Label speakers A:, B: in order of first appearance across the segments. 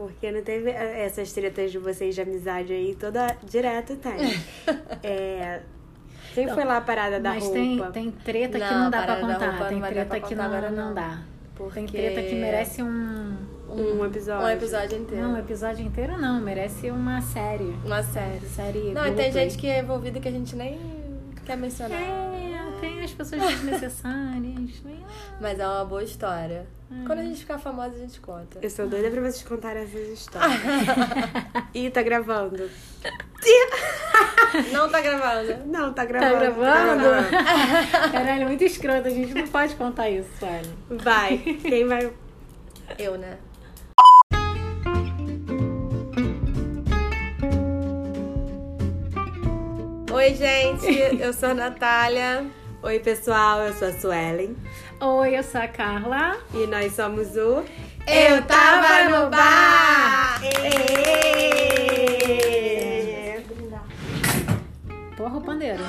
A: Porque não teve eh, essas tretas de vocês de amizade aí, toda direto tem. é. Quem foi lá a parada da
B: Mas
A: roupa?
B: tem, tem treta que
C: Não,
B: não dá pra contar. Tem
C: não
B: treta que
C: contar
B: não,
C: agora,
B: não
C: não.
B: dá.
C: Porque...
B: Tem treta que merece um.
A: Um episódio.
C: Um episódio inteiro.
B: Não, um episódio inteiro não. Merece uma série.
C: Uma série.
B: Série.
C: Não, e tem gente que é envolvida que a gente nem quer mencionar.
B: É, tem as pessoas desnecessárias.
C: Mas é uma boa história. Quando a gente ficar famosa, a gente conta.
A: Eu sou doida pra vocês contarem essas histórias. Ih, tá gravando.
C: Não tá gravando.
A: Não, tá
B: Tá
A: gravando.
B: gravando?
A: Tá
B: Caralho, muito escroto. A gente não pode contar isso,
A: gravando. Vai. Quem vai.
C: Eu, né? Oi, gente. Eu sou a Natália.
A: Oi, pessoal, eu sou a Suelen.
B: Oi, eu sou a Carla.
A: E nós somos o.
C: Eu tava no bar!
A: Ê!
B: Porra, o pandeiro.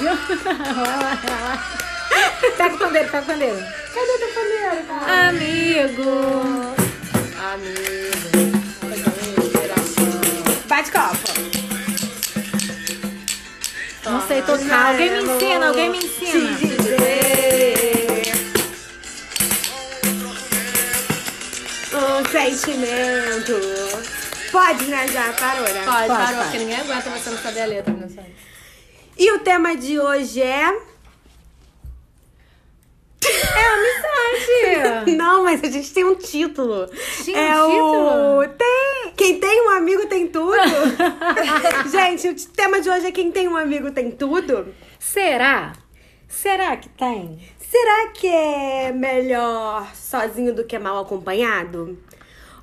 B: Viu? Pega o pandeiro, pega o pandeiro.
A: Cadê teu pandeiro, cara?
B: Amigo.
C: Amigo.
A: Bate copa.
B: Não sei tocar. Alguém me ensina, alguém me ensina.
A: Te dizer um sentimento. Pode, né? Já parou, né?
C: Pode,
B: Pode,
C: parou,
B: pode.
C: porque ninguém aguenta você não saber a letra, não sabe?
A: E o tema de hoje é.
B: É amizade.
A: Não, mas a gente tem um título.
B: Tinha
A: é
B: um
A: o. Tem! Quem tem um amigo tem tudo. gente, o tema de hoje é quem tem um amigo tem tudo.
B: Será? Será que tem?
A: Será que é melhor sozinho do que mal acompanhado?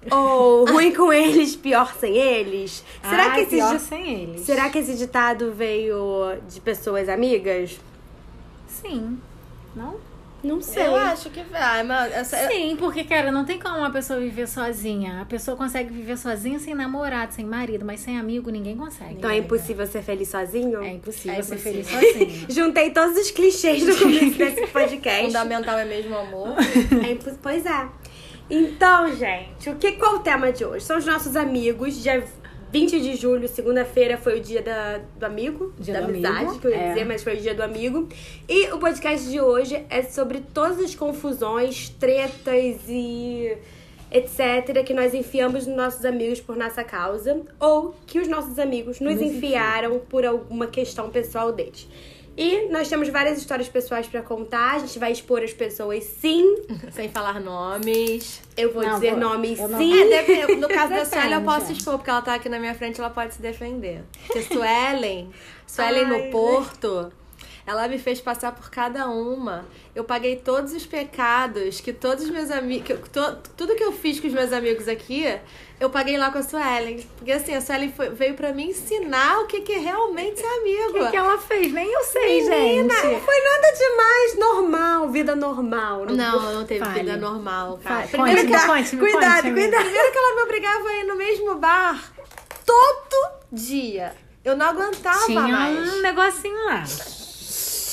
A: Ou ruim com eles, pior sem eles? Será
B: Ai,
A: que esse
B: pior sem eles?
A: Será que esse ditado veio de pessoas amigas?
B: Sim. Não?
A: Não sei.
C: Eu acho que vai, mas essa, eu-
B: Sim, porque, cara, não tem como uma pessoa viver sozinha. A pessoa consegue viver sozinha sem namorado, sem marido, mas sem amigo ninguém consegue.
A: Então é impossível ser feliz sozinho?
B: É impossível
C: É
B: ser
C: impossível.
B: feliz sozinha.
A: Juntei todos os clichês do começo desse podcast.
C: fundamental é mesmo o amor.
A: É impo- pois é. Então, gente, o que qual o tema de hoje? São os nossos amigos. Dia 20 de julho, segunda-feira, foi o dia da, do amigo,
B: Dia
A: da
B: do
A: amizade,
B: amigo,
A: que eu ia
B: é.
A: dizer, mas foi o dia do amigo. E o podcast de hoje é sobre todas as confusões, tretas e etc. que nós enfiamos nos nossos amigos por nossa causa, ou que os nossos amigos nos,
B: Nos
A: enfiaram por alguma questão pessoal deles. E nós temos várias histórias pessoais pra contar, a gente vai expor as pessoas sim.
C: Sem falar nomes.
A: Eu vou
B: Não,
A: dizer
B: vou-
A: nomes
B: não-
A: sim.
C: É, deve- no caso da Suelen, eu posso expor, porque ela tá aqui na minha frente, ela pode se defender. Porque Suelen, Suelen
A: Ai,
C: no Porto, ela me fez passar por cada uma. Eu paguei todos os pecados que todos os meus amigos. Tudo que eu fiz com os meus amigos aqui, eu paguei lá com a Suelen. Porque assim, a Suelen foi- veio pra me ensinar o que, que é realmente ser amigo.
B: O que, que ela fez? Nem eu sei,
A: Menina,
B: gente.
A: não foi nada demais, normal, vida normal.
C: Não, não teve
B: Fale.
C: vida normal, cara.
B: Fale.
C: Primeiro
B: Conte-me,
C: que, ela-
B: conte-me,
A: cuidado,
B: conte-me.
A: cuidado.
C: primeiro que ela me obrigava a ir no mesmo bar todo dia. Eu não aguentava
B: Tinha
C: mais.
B: um negocinho lá.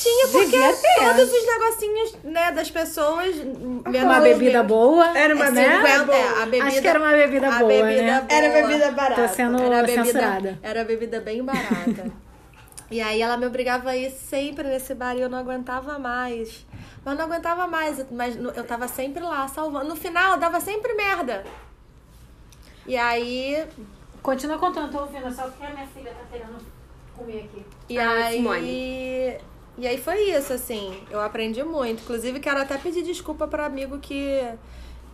C: Tinha, porque
B: ter.
C: todos os negocinhos, né, das pessoas... menos
B: Uma
C: os
B: bebida boa.
A: Era uma
B: né?
A: bebida boa.
C: É, a bebida,
B: Acho que era uma bebida
C: a
B: boa,
C: bebida
B: né?
C: boa.
A: Era bebida barata.
B: Tô sendo
C: Era bebida,
B: censurada.
C: era bebida bem barata. e aí ela me obrigava a ir sempre nesse bar e eu não aguentava mais. Mas não aguentava mais, mas eu tava sempre lá salvando. No final, dava sempre merda. E aí.
B: Continua contando, tô ouvindo, só porque a minha filha tá querendo comer aqui.
C: E
A: Ah,
C: aí. E aí foi isso, assim. Eu aprendi muito. Inclusive, quero até pedir desculpa para amigo que.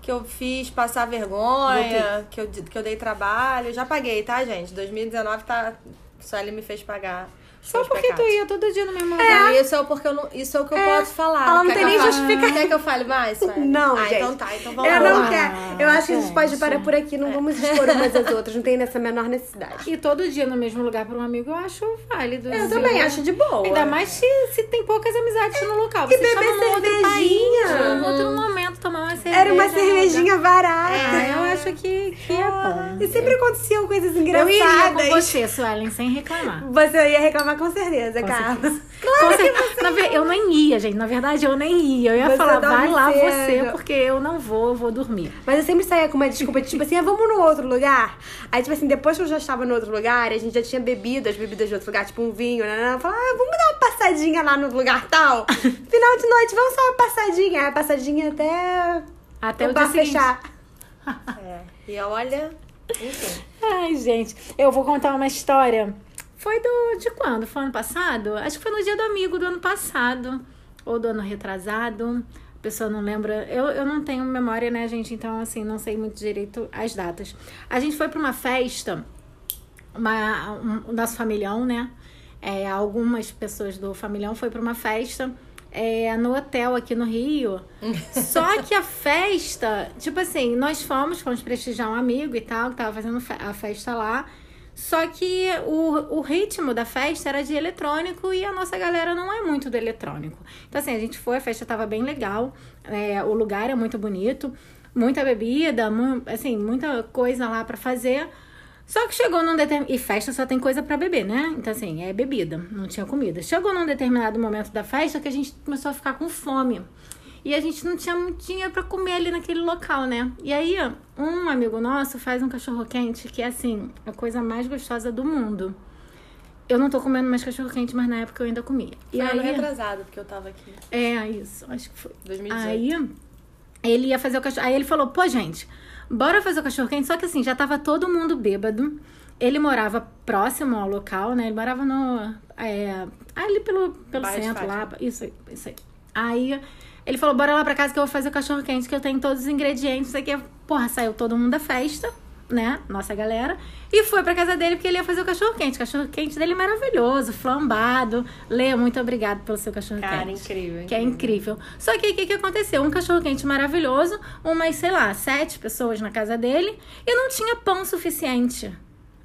C: Que eu fiz passar vergonha, que eu, que eu dei trabalho. Já paguei, tá, gente? 2019 tá. Só ele me fez pagar.
B: Só porque tu
C: pecados.
B: ia todo dia no mesmo
C: Não,
B: lugar.
C: isso é porque eu não, isso é o que eu posso falar.
A: Ela não
C: Quer
A: tem nem
C: eu
A: justificação.
C: Quer que eu fale mais? Sueli?
A: Não,
C: ah,
A: gente.
C: então tá. Então vamos
A: Eu
C: lá.
A: não
B: Ah,
A: quero. Eu acho que a gente pode parar por aqui, não vamos expor umas às outras, não tem nessa menor necessidade.
B: E todo dia no mesmo lugar pra um amigo eu acho válido.
A: Eu
B: assim.
A: também acho de boa.
B: Ainda mais se, se tem poucas amizades no local.
A: E
B: Você chama
A: beber
B: num outro
A: cervejinha.
B: país, num outro momento, tomar uma cerveja.
A: Era uma cervejinha barata.
B: Ah, eu acho que, que é bom.
A: E sempre aconteciam coisas
B: Eu iria
A: engraçadas.
B: com você, Suelen, sem reclamar.
A: Você ia reclamar com certeza,
B: Com
A: Carla.
B: certeza. Com certeza. Na ver- Eu nem ia, gente. Na verdade, eu nem ia. Eu ia
A: Você
B: falar,
A: dorme
B: vai lá
A: cedo."
B: você, porque eu não vou, eu vou dormir.
A: Mas eu sempre saía com uma desculpa, tipo assim, ah, vamos no outro lugar. Aí, tipo assim, depois que eu já estava no outro lugar, a gente já tinha bebido as bebidas de outro lugar, tipo um vinho, né? Eu falava, ah, vamos dar uma passadinha lá no lugar tal. Final de noite, vamos só uma passadinha. A passadinha até,
B: Até
A: o
B: o
A: bar
B: dia seguinte.
A: fechar.
C: É. E olha, enfim.
B: Ai, gente, eu vou contar uma história. Foi do de quando? Foi ano passado? Acho que foi no dia do amigo do ano passado. Ou do ano retrasado. A pessoa não lembra. Eu, eu não tenho memória, né, gente? Então, assim, não sei muito direito as datas. A gente foi pra uma festa, uma, um, o nosso familhão, né? É, algumas pessoas do familhão foi pra uma festa é, no hotel aqui no Rio. Só que a festa, tipo assim, nós fomos, fomos prestigiar um amigo e tal, que tava fazendo a festa lá. Só que o, o ritmo da festa era de eletrônico e a nossa galera não é muito do eletrônico. Então, assim, a gente foi, a festa tava bem legal, é, o lugar é muito bonito, muita bebida, mu- assim, muita coisa lá pra fazer. Só que chegou num determinado. E festa só tem coisa pra beber, né? Então, assim, é bebida, não tinha comida. Chegou num determinado momento da festa que a gente começou a ficar com fome. E a gente não tinha muito dinheiro pra comer ali naquele local, né? E aí, um amigo nosso faz um cachorro-quente que é, assim, a coisa mais gostosa do mundo. Eu não tô comendo mais cachorro-quente, mas na época eu ainda comia. E
C: Foi
B: aí,
C: retrasado, porque eu tava aqui.
B: é, isso, acho que foi.
C: 2018.
B: Aí ele ia fazer o cachorro. Aí ele falou, pô, gente, bora fazer o cachorro quente. Só que assim, já tava todo mundo bêbado. Ele morava próximo ao local, né? Ele morava no. é, ali pelo, pelo
C: Bairro
B: centro, lá. Isso aí, isso aí. Aí ele falou, bora lá pra casa que eu vou fazer o cachorro quente, que eu tenho todos os ingredientes. Aqui. Porra, saiu todo mundo da festa, né? Nossa galera. E foi pra casa dele porque ele ia fazer o cachorro quente. O cachorro quente dele é maravilhoso, flambado. Lê, muito obrigado pelo seu cachorro quente.
C: Cara, incrível.
B: Que é incrível. Só que o que, que aconteceu? Um cachorro quente maravilhoso, umas, sei lá, sete pessoas na casa dele e não tinha pão suficiente.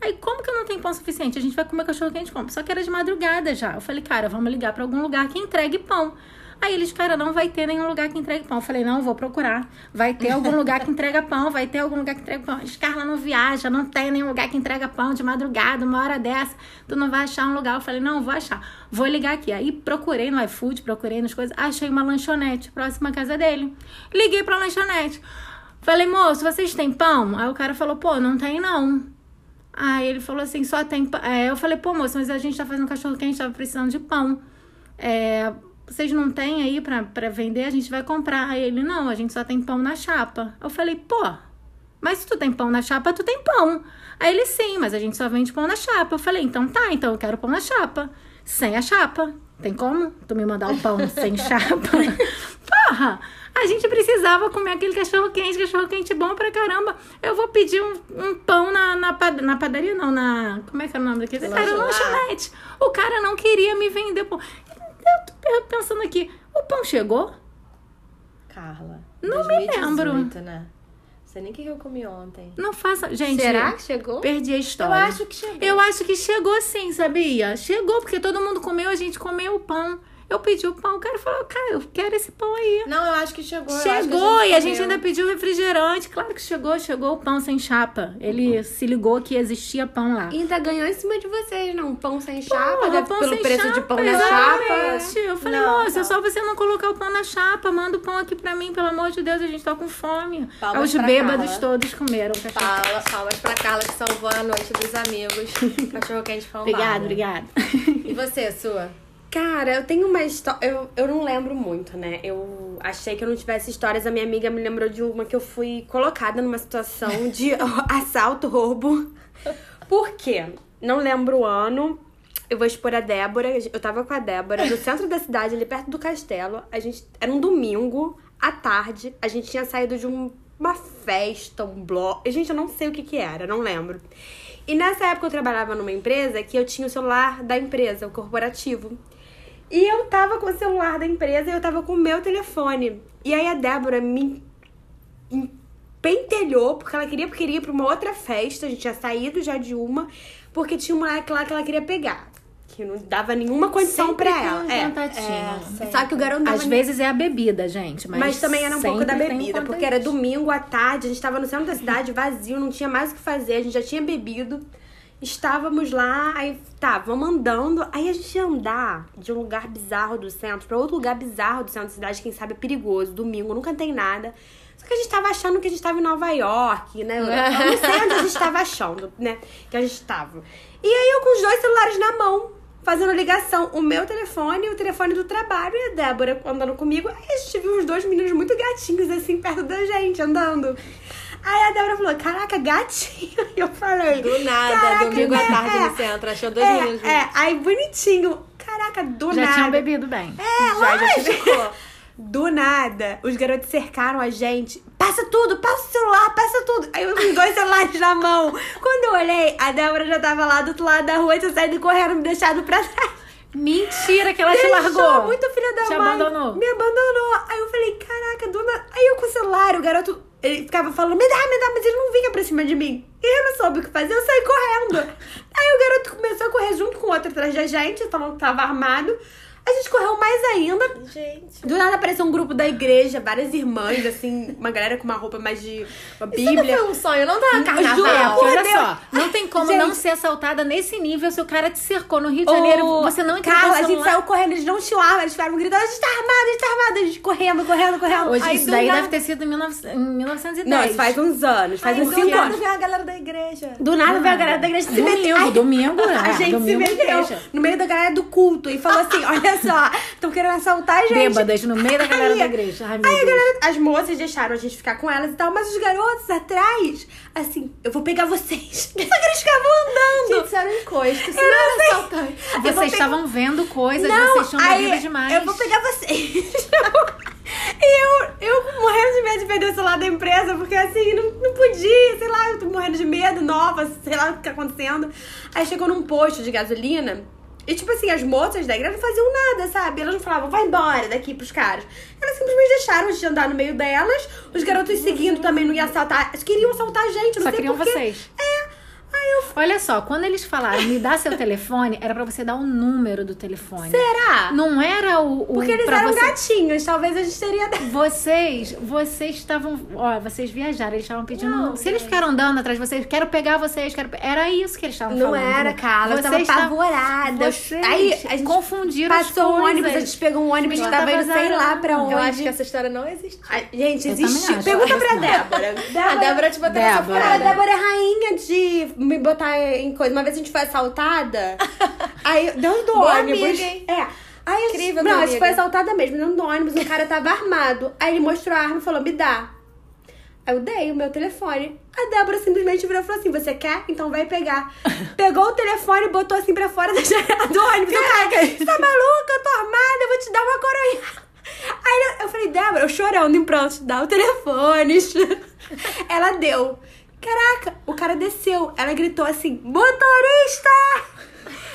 B: Aí, como que não tem pão suficiente? A gente vai comer cachorro quente como? Só que era de madrugada já. Eu falei, cara, vamos ligar pra algum lugar que entregue pão. Aí eles, cara, não vai ter nenhum lugar que entregue pão. Eu falei, não, vou procurar. Vai ter algum lugar que entrega pão, vai ter algum lugar que entrega pão. Eles, Carla, não viaja, não tem nenhum lugar que entrega pão de madrugada, uma hora dessa. Tu não vai achar um lugar. Eu falei, não, vou achar. Vou ligar aqui. Aí procurei no iFood, procurei nas coisas. Achei uma lanchonete próxima à casa dele. Liguei pra lanchonete. Falei, moço, vocês têm pão? Aí o cara falou, pô, não tem não. Aí ele falou assim, só tem pão. É, eu falei, pô, moço, mas a gente tá fazendo cachorro quente, tava precisando de pão. É, vocês não têm aí pra, pra vender? A gente vai comprar. Aí ele, não, a gente só tem pão na chapa. Eu falei, pô, mas se tu tem pão na chapa, tu tem pão. Aí ele, sim, mas a gente só vende pão na chapa. Eu falei, então tá, então eu quero pão na chapa. Sem a chapa. Tem como tu me mandar o pão sem chapa? Porra! A gente precisava comer aquele cachorro quente, cachorro quente bom pra caramba. Eu vou pedir um, um pão na, na, pad- na padaria, não, na. Como é que é o nome daquele?
C: Lanchonete.
B: lanchonete. O cara não queria me vender pão. Eu tô pe- pensando aqui, o pão chegou?
C: Carla.
B: Não me
C: 2018,
B: lembro.
C: né? Sei nem o que eu comi ontem.
B: Não faça. Gente,
A: Será que chegou?
B: perdi a
C: Eu
B: história.
C: acho que chegou.
B: Eu acho que chegou sim, sabia? Chegou, porque todo mundo comeu, a gente comeu o pão. Eu pedi o pão, o cara falou, cara, eu quero esse pão aí.
C: Não, eu acho que chegou.
B: Chegou e a gente ainda pediu refrigerante. Claro que chegou, chegou o pão sem chapa. Ele se ligou que existia pão lá.
A: E ainda ganhou em cima de vocês, não? Pão sem
B: Porra,
A: chapa, deve-
B: pão
A: pelo
B: sem
A: preço de
B: chapa,
A: pão na chapa.
B: Eu falei,
C: Não,
B: moça, é
C: não.
B: só você não colocar o pão na chapa. Manda o pão aqui pra mim, pelo amor de Deus, a gente tá com fome.
C: Palmas
B: Os bêbados
C: Carla.
B: todos comeram cachorro.
C: Palmas, palmas pra Carla que salvou a noite dos amigos. Cachorro quente flambado.
B: Obrigada, obrigada.
C: E você, sua?
A: Cara, eu tenho uma história. Eu, eu não lembro muito, né? Eu achei que eu não tivesse histórias. A minha amiga me lembrou de uma que eu fui colocada numa situação de assalto, roubo. Por quê? Não lembro o ano. Eu vou expor a Débora. Eu tava com a Débora no centro da cidade, ali perto do castelo. A gente. Era um domingo, à tarde. A gente tinha saído de um- uma festa, um bloco. Gente, eu não sei o que que era, não lembro. E nessa época eu trabalhava numa empresa que eu tinha o celular da empresa, o corporativo. E eu tava com o celular da empresa e eu tava com o meu telefone. E aí a Débora me pentelhou, porque ela queria, queria ir pra uma outra festa. A gente tinha saído já de uma, porque tinha um moleque lá que ela queria pegar. que não dava nenhuma condição
B: Sempre
A: pra ela. É.
B: contatinho.
A: Só que o garoto
B: Às
A: dava
B: vezes é a bebida, gente. Mas,
A: mas também era um pouco da bebida, porque era domingo à tarde, a gente tava no centro da cidade, vazio, não tinha mais o que fazer, a gente já tinha bebido. Estávamos lá, aí tá, vamos andando. Aí a gente ia andar de um lugar bizarro do centro pra outro lugar bizarro do centro da cidade, quem sabe é perigoso, domingo, nunca tem nada. Só que a gente tava achando que a gente tava em Nova York, né? Eu não sei onde a gente tava achando, né? Que a gente tava. E aí eu com os dois celulares na mão, fazendo ligação. O meu telefone e o telefone do trabalho e a Débora andando comigo. Aí a gente viu os dois meninos muito gatinhos, assim, perto da gente, andando. Aí a Débora falou, caraca, gatinho. E eu falei...
C: Do nada,
A: "Caraca,
C: domingo à
A: é,
C: tarde
A: é,
C: no centro. Achou dois
A: é,
C: meninos.
A: É, aí bonitinho. Caraca, do
B: Já
A: nada.
B: tinham bebido bem.
A: É,
C: Já, já ficou.
A: Do nada, os garotos cercaram a gente. Passa tudo, passa o celular, passa tudo. Aí eu com dois celulares na mão. Quando eu olhei, a Débora já tava lá do outro lado da rua, tinha saído correndo, me deixado pra trás.
B: Mentira que ela te
A: Deixou,
B: largou.
A: muito filha da
B: Te
A: mãe.
B: abandonou.
A: Me abandonou. Aí eu falei, caraca, dona. Aí eu com o celular, o garoto, ele ficava falando, me dá, me dá, mas ele não vinha pra cima de mim. E eu não soube o que fazer, eu saí correndo. Aí o garoto começou a correr junto com o outro atrás da gente, falando que tava armado. A gente correu mais ainda.
C: Gente.
A: Do nada apareceu um grupo da igreja, várias irmãs, assim, uma galera com uma roupa mais de uma
C: Isso não
A: bíblia.
C: foi um sonho, não
A: Juro,
C: carnaval.
B: É, olha
A: Deus.
B: só, não tem como
A: Gente.
B: não ser assaltada nesse nível se o cara te cercou no Rio de Janeiro.
A: Ô,
B: você não entregou
A: Carla, a gente saiu correndo, eles não arma, eles ficaram gritando, a gente tá armado, a gente tá armado, a gente correndo, correndo, correndo.
B: Hoje,
A: Aí,
B: isso
A: do
B: daí
A: nada-
B: deve ter sido em 19 em 1910.
A: Não, isso faz uns anos, faz
C: Ai,
A: uns
C: do
A: cinco
C: nada
A: anos.
C: veio a galera da igreja.
A: Do nada veio a galera da igreja se
B: Domingo,
A: meteu. Ai,
B: domingo, é,
A: A gente se
B: domingo
A: meteu
B: igreja.
A: no meio da galera do culto e falou assim: olha só, estão querendo assaltar a gente.
B: Bêbadas no meio da galera
A: Aí-
B: da igreja. Ai, meu
A: Aí galera, as moças deixaram a gente ficar com elas e tal, mas os garotos atrás, assim, eu vou pegar vocês. Só que eles ficavam andando.
C: Gente, isso era um encosto. Isso
A: Eu
C: não era
A: sei.
C: assaltante.
B: Vocês
A: pegar-
B: estavam vendo coisas,
A: Não,
B: vocês tinham
A: aí,
B: demais.
A: Eu vou pegar vocês. e eu, eu morrendo de medo de perder o celular da empresa, porque assim, não, não podia, sei lá, eu tô morrendo de medo, nova, sei lá o que tá acontecendo. Aí chegou num posto de gasolina. E, tipo assim, as moças da igreja não faziam nada, sabe? Elas não falavam, vai embora daqui pros caras. Elas simplesmente deixaram a gente andar no meio delas. Os garotos seguindo também não iam assaltar. Eles queriam assaltar a gente, não
B: Só
A: sei
B: queriam
A: porquê.
B: vocês.
A: É. Eu.
B: Olha só, quando eles falaram, me dá seu telefone, era pra você dar o número do telefone.
A: Será?
B: Não era o. o
A: Porque eles eram
B: você...
A: gatinhos, talvez a gente teria.
B: Vocês, vocês estavam, ó, vocês viajaram, eles estavam pedindo.
C: Não,
B: se eles ficaram andando atrás de vocês, quero pegar vocês, quero. Era isso que eles estavam
A: Não
B: falando.
A: era,
B: né?
A: Cara, eu tava apavorada.
B: Vocês
A: Aí a gente
B: confundiram as
A: Passou um ônibus, a gente pegou um ônibus que tava indo sei lá pra onde.
C: Eu acho que essa história não existe.
A: Ai, gente,
B: acho.
A: Pergunta pra
B: Não.
A: Débora.
C: A Débora te botou nessa
B: Débora.
A: A. Débora é rainha de me botar em coisa. Uma vez a gente foi assaltada. aí, dentro do
C: Boa
A: ônibus.
C: amiga, hein?
A: É. Aí
C: Incrível,
A: não, a gente foi assaltada mesmo, dentro do ônibus, o cara tava armado. Aí ele mostrou a arma e falou: me dá. Aí eu dei o meu telefone. A Débora simplesmente virou e falou assim: Você quer? Então vai pegar. Pegou o telefone e botou assim pra fora da janela do ônibus. O cara, você tá maluca? Eu tô armada, eu vou te dar uma coronhada. Aí eu- falei, Débora, eu chorando em pronto, dá o telefone. Ela deu. Caraca, o cara desceu. Ela gritou assim: Motorista!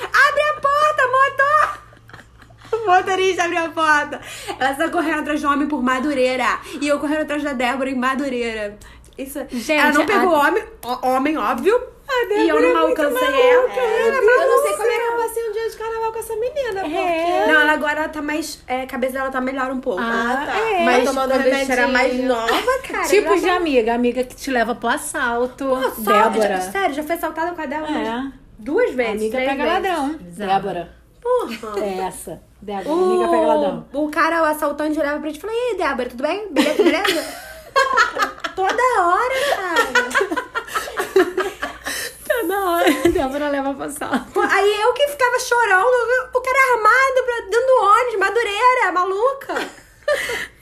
A: Abre a porta, motor! O motorista abriu a porta. Ela saiu correndo atrás do homem por Madureira. E eu correndo atrás da Débora em Madureira. Isso.
B: Gente,
A: ela não pegou
B: a-
A: homem, homem, óbvio. A Débora
B: E eu não
A: é
B: alcancei ela.
A: é
C: Eu não sei como é que passei um dia de carnaval com essa menina, porque...
B: É.
A: Não, ela agora tá mais. É, a cabeça dela tá melhor um pouco.
B: Ah,
C: tá.
A: É,
B: Mas
A: tomando quando a gente era mais nova, cara.
B: Tipo
A: ela
B: de amiga, amiga que te leva pro assalto.
A: Pô, só-
B: Débora.
A: já- sério, já foi assaltada com a Débora
B: É.
A: duas vezes.
B: Amiga
A: três
B: pega
A: vezes.
B: ladrão. Débora.
A: Porra.
B: É essa. Débora, amiga pega ladrão.
A: O, o cara, o assaltante, olhava pra gente e falou: E aí, Débora, tudo bem? Beleza, beleza? Toda hora, cara.
B: Hora. Débora leva pro assalto.
A: Pô, Aí eu que ficava chorando, o cara é armado pra, dentro do ônibus, madureira, maluca.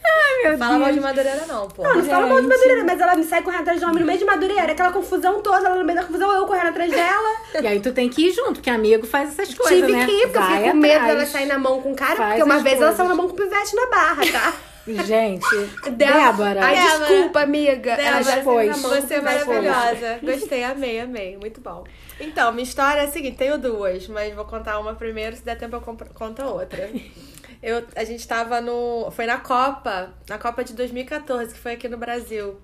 B: Ai, meu
C: Fala mal de Madureira não, pô.
A: Não, não fala mal de madureira, mas ela me sai correndo atrás do homem no meio de madureira, aquela confusão toda, ela no meio da confusão, eu correndo atrás dela.
B: E aí tu tem que ir junto, porque amigo faz essas coisas,
A: Tive
B: né?
A: que ir, porque eu
B: Vai
A: fiquei com medo dela sair na mão com o cara,
B: Faz
A: porque uma vez ela
B: coisas.
A: saiu na mão com o pivete na barra, tá?
B: Gente, Débora.
A: Ai,
C: Débora.
A: desculpa, amiga.
C: Débora,
A: com
C: Você é maravilhosa. Gostei, amei, amei. Muito bom. Então, minha história é a seguinte: tenho duas, mas vou contar uma primeiro, se der tempo eu conto a outra. Eu, a gente tava no. Foi na Copa, na Copa de 2014, que foi aqui no Brasil.